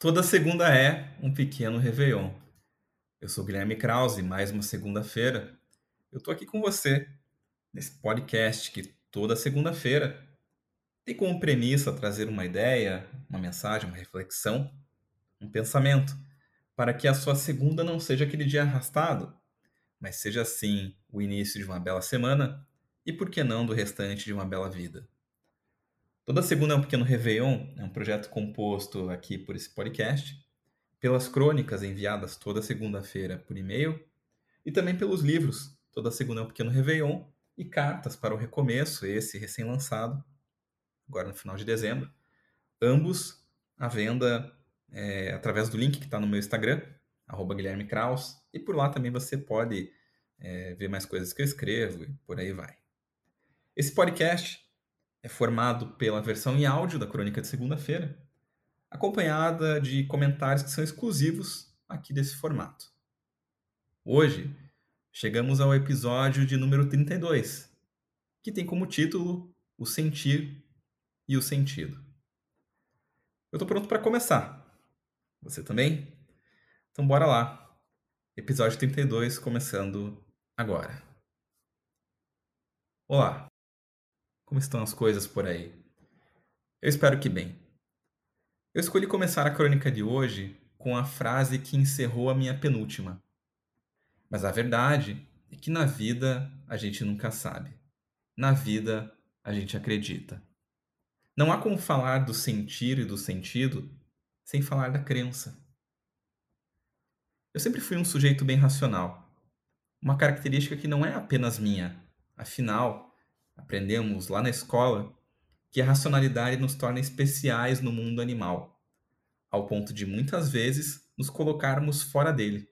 Toda segunda é um pequeno Réveillon. Eu sou Guilherme Krause, mais uma segunda-feira. Eu tô aqui com você nesse podcast que toda segunda-feira tem como premissa trazer uma ideia, uma mensagem, uma reflexão, um pensamento, para que a sua segunda não seja aquele dia arrastado, mas seja sim o início de uma bela semana e, por que não, do restante de uma bela vida. Toda segunda é um pequeno Réveillon, é um projeto composto aqui por esse podcast, pelas crônicas enviadas toda segunda-feira por e-mail e também pelos livros. Toda segunda é um pequeno Réveillon e cartas para o recomeço, esse recém-lançado, agora no final de dezembro. Ambos à venda é, através do link que está no meu Instagram, arroba Guilherme Kraus, e por lá também você pode é, ver mais coisas que eu escrevo e por aí vai. Esse podcast é formado pela versão em áudio da Crônica de Segunda-feira, acompanhada de comentários que são exclusivos aqui desse formato. Hoje, chegamos ao episódio de número 32, que tem como título O Sentir e o Sentido. Eu estou pronto para começar. Você também? Então bora lá. Episódio 32 começando agora. Olá. Como estão as coisas por aí? Eu espero que bem. Eu escolhi começar a crônica de hoje com a frase que encerrou a minha penúltima. Mas a verdade é que na vida a gente nunca sabe. Na vida a gente acredita. Não há como falar do sentir e do sentido sem falar da crença. Eu sempre fui um sujeito bem racional. Uma característica que não é apenas minha. Afinal, Aprendemos lá na escola que a racionalidade nos torna especiais no mundo animal, ao ponto de muitas vezes nos colocarmos fora dele.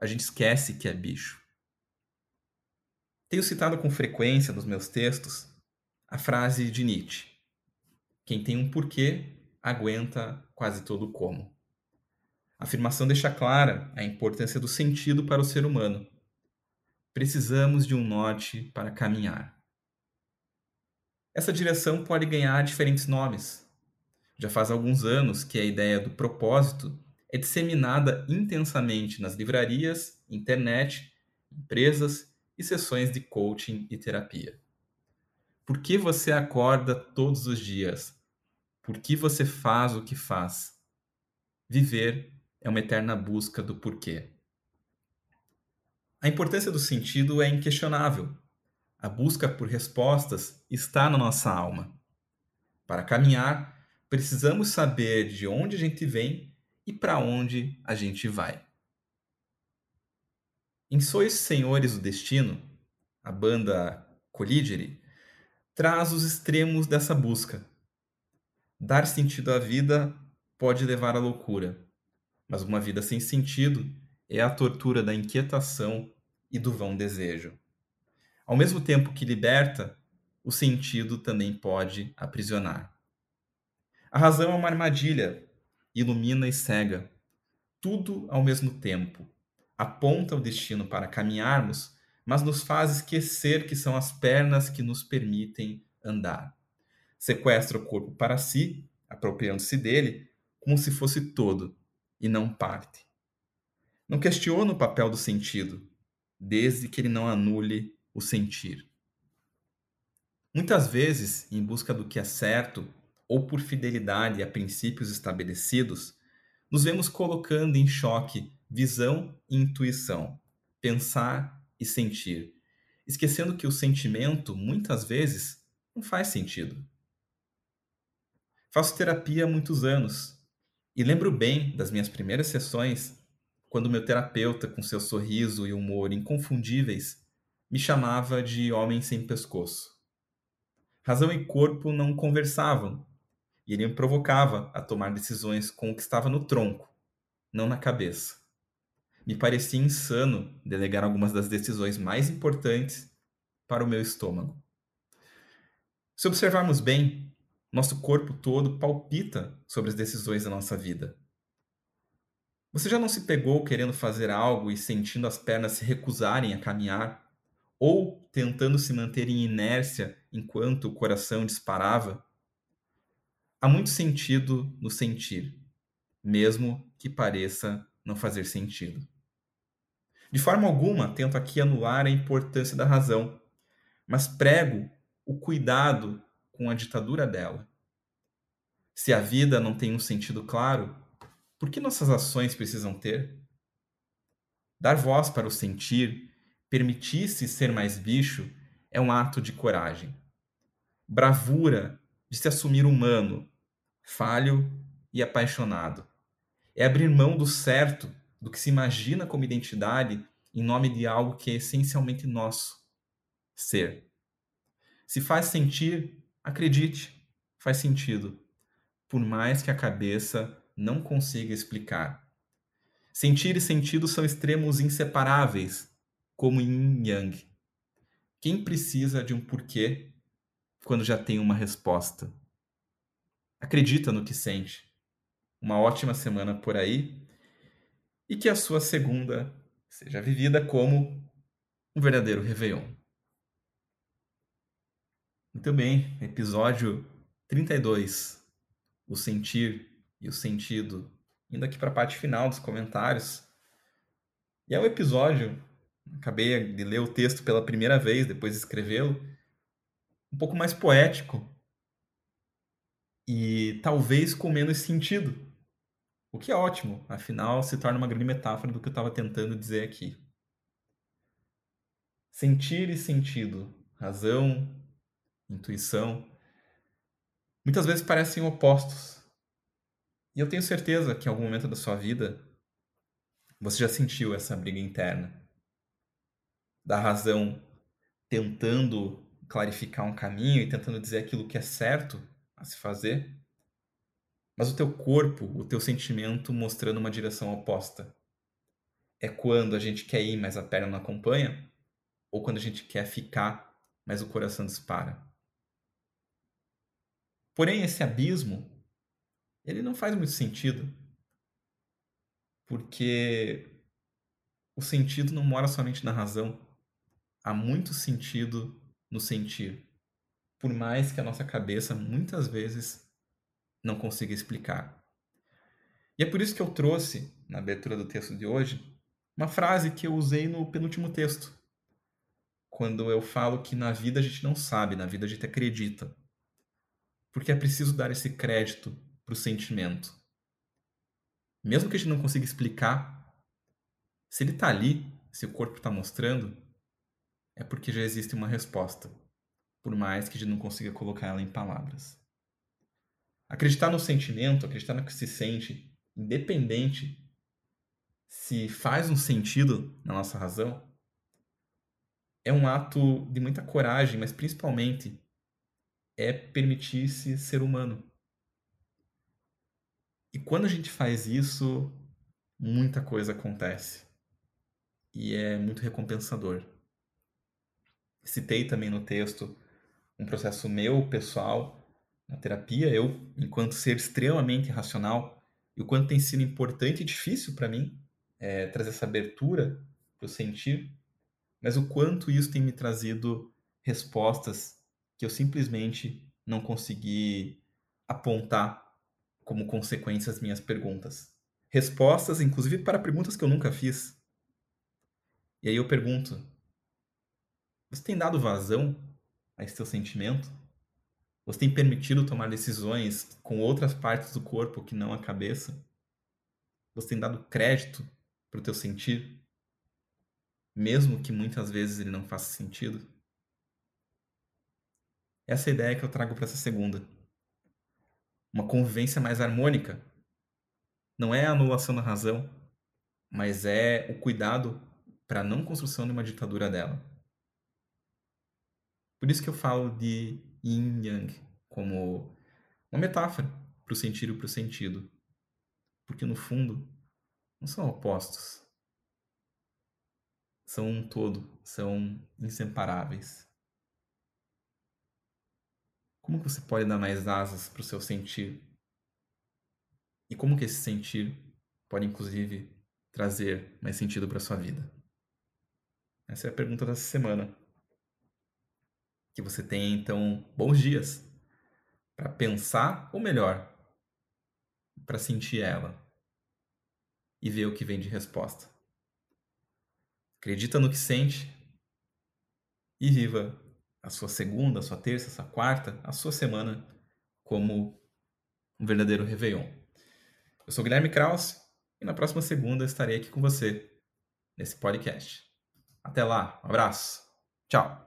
A gente esquece que é bicho. Tenho citado com frequência nos meus textos a frase de Nietzsche: Quem tem um porquê aguenta quase todo o como. A afirmação deixa clara a importância do sentido para o ser humano. Precisamos de um norte para caminhar. Essa direção pode ganhar diferentes nomes. Já faz alguns anos que a ideia do propósito é disseminada intensamente nas livrarias, internet, empresas e sessões de coaching e terapia. Por que você acorda todos os dias? Por que você faz o que faz? Viver é uma eterna busca do porquê. A importância do sentido é inquestionável a busca por respostas está na nossa alma. Para caminhar, precisamos saber de onde a gente vem e para onde a gente vai. Em Sois Senhores do Destino, a banda Colligere traz os extremos dessa busca. Dar sentido à vida pode levar à loucura, mas uma vida sem sentido é a tortura da inquietação e do vão desejo. Ao mesmo tempo que liberta, o sentido também pode aprisionar. A razão é uma armadilha, ilumina e cega, tudo ao mesmo tempo. Aponta o destino para caminharmos, mas nos faz esquecer que são as pernas que nos permitem andar. Sequestra o corpo para si, apropriando-se dele, como se fosse todo e não parte. Não questiona o papel do sentido, desde que ele não anule o sentir. Muitas vezes, em busca do que é certo ou por fidelidade a princípios estabelecidos, nos vemos colocando em choque visão e intuição, pensar e sentir, esquecendo que o sentimento, muitas vezes, não faz sentido. Faço terapia há muitos anos e lembro bem das minhas primeiras sessões, quando meu terapeuta, com seu sorriso e humor inconfundíveis, me chamava de homem sem pescoço. Razão e corpo não conversavam, e ele me provocava a tomar decisões com o que estava no tronco, não na cabeça. Me parecia insano delegar algumas das decisões mais importantes para o meu estômago. Se observarmos bem, nosso corpo todo palpita sobre as decisões da nossa vida. Você já não se pegou querendo fazer algo e sentindo as pernas se recusarem a caminhar ou tentando se manter em inércia enquanto o coração disparava, há muito sentido no sentir. mesmo que pareça não fazer sentido. De forma alguma tento aqui anular a importância da razão, mas prego o cuidado com a ditadura dela. Se a vida não tem um sentido claro, por que nossas ações precisam ter? Dar voz para o sentir, permitir-se ser mais bicho, é um ato de coragem. Bravura de se assumir humano, falho e apaixonado. É abrir mão do certo, do que se imagina como identidade, em nome de algo que é essencialmente nosso ser. Se faz sentir, acredite, faz sentido, por mais que a cabeça não consiga explicar. Sentir e sentido são extremos inseparáveis, como yin yang. Quem precisa de um porquê quando já tem uma resposta? Acredita no que sente uma ótima semana por aí e que a sua segunda seja vivida como um verdadeiro Réveillon. Muito bem, episódio 32. O sentir e o sentido. Indo aqui para a parte final dos comentários. E é um episódio, acabei de ler o texto pela primeira vez, depois de escrevê-lo, um pouco mais poético e talvez com menos sentido o que é ótimo, afinal se torna uma grande metáfora do que eu estava tentando dizer aqui. Sentir e sentido, razão, intuição, muitas vezes parecem opostos. E eu tenho certeza que em algum momento da sua vida você já sentiu essa briga interna. Da razão tentando clarificar um caminho e tentando dizer aquilo que é certo a se fazer, mas o teu corpo, o teu sentimento mostrando uma direção oposta. É quando a gente quer ir, mas a perna não acompanha, ou quando a gente quer ficar, mas o coração dispara. Porém, esse abismo, ele não faz muito sentido, porque o sentido não mora somente na razão. Há muito sentido no sentir. Por mais que a nossa cabeça muitas vezes não consiga explicar. E é por isso que eu trouxe, na abertura do texto de hoje, uma frase que eu usei no penúltimo texto, quando eu falo que na vida a gente não sabe, na vida a gente acredita. Porque é preciso dar esse crédito para o sentimento. Mesmo que a gente não consiga explicar, se ele está ali, se o corpo está mostrando, é porque já existe uma resposta, por mais que a gente não consiga colocar ela em palavras. Acreditar no sentimento, acreditar no que se sente, independente se faz um sentido na nossa razão, é um ato de muita coragem, mas principalmente é permitir-se ser humano. E quando a gente faz isso, muita coisa acontece. E é muito recompensador. Citei também no texto um processo meu, pessoal, na terapia, eu, enquanto ser extremamente racional, e o quanto tem sido importante e difícil para mim é, trazer essa abertura para o sentir, mas o quanto isso tem me trazido respostas que eu simplesmente não consegui apontar como consequência às minhas perguntas. Respostas, inclusive, para perguntas que eu nunca fiz. E aí eu pergunto: você tem dado vazão a esse seu sentimento? Você tem permitido tomar decisões com outras partes do corpo que não a cabeça? Você tem dado crédito para o teu sentir? Mesmo que muitas vezes ele não faça sentido? Essa é a ideia que eu trago para essa segunda. Uma convivência mais harmônica. Não é a anulação da razão, mas é o cuidado para a não construção de uma ditadura dela. Por isso que eu falo de yin yang como uma metáfora para o sentir e para o sentido. Porque no fundo não são opostos. São um todo, são inseparáveis. Como você pode dar mais asas para o seu sentir? E como que esse sentir pode inclusive trazer mais sentido para sua vida? Essa é a pergunta dessa semana. Que você tenha, então, bons dias para pensar, ou melhor, para sentir ela. e vê o que vem de resposta. Acredita no que sente e viva a sua segunda, a sua terça, a sua quarta, a sua semana como um verdadeiro Réveillon. Eu sou Guilherme Kraus e na próxima segunda estarei aqui com você nesse podcast. Até lá, um abraço, tchau!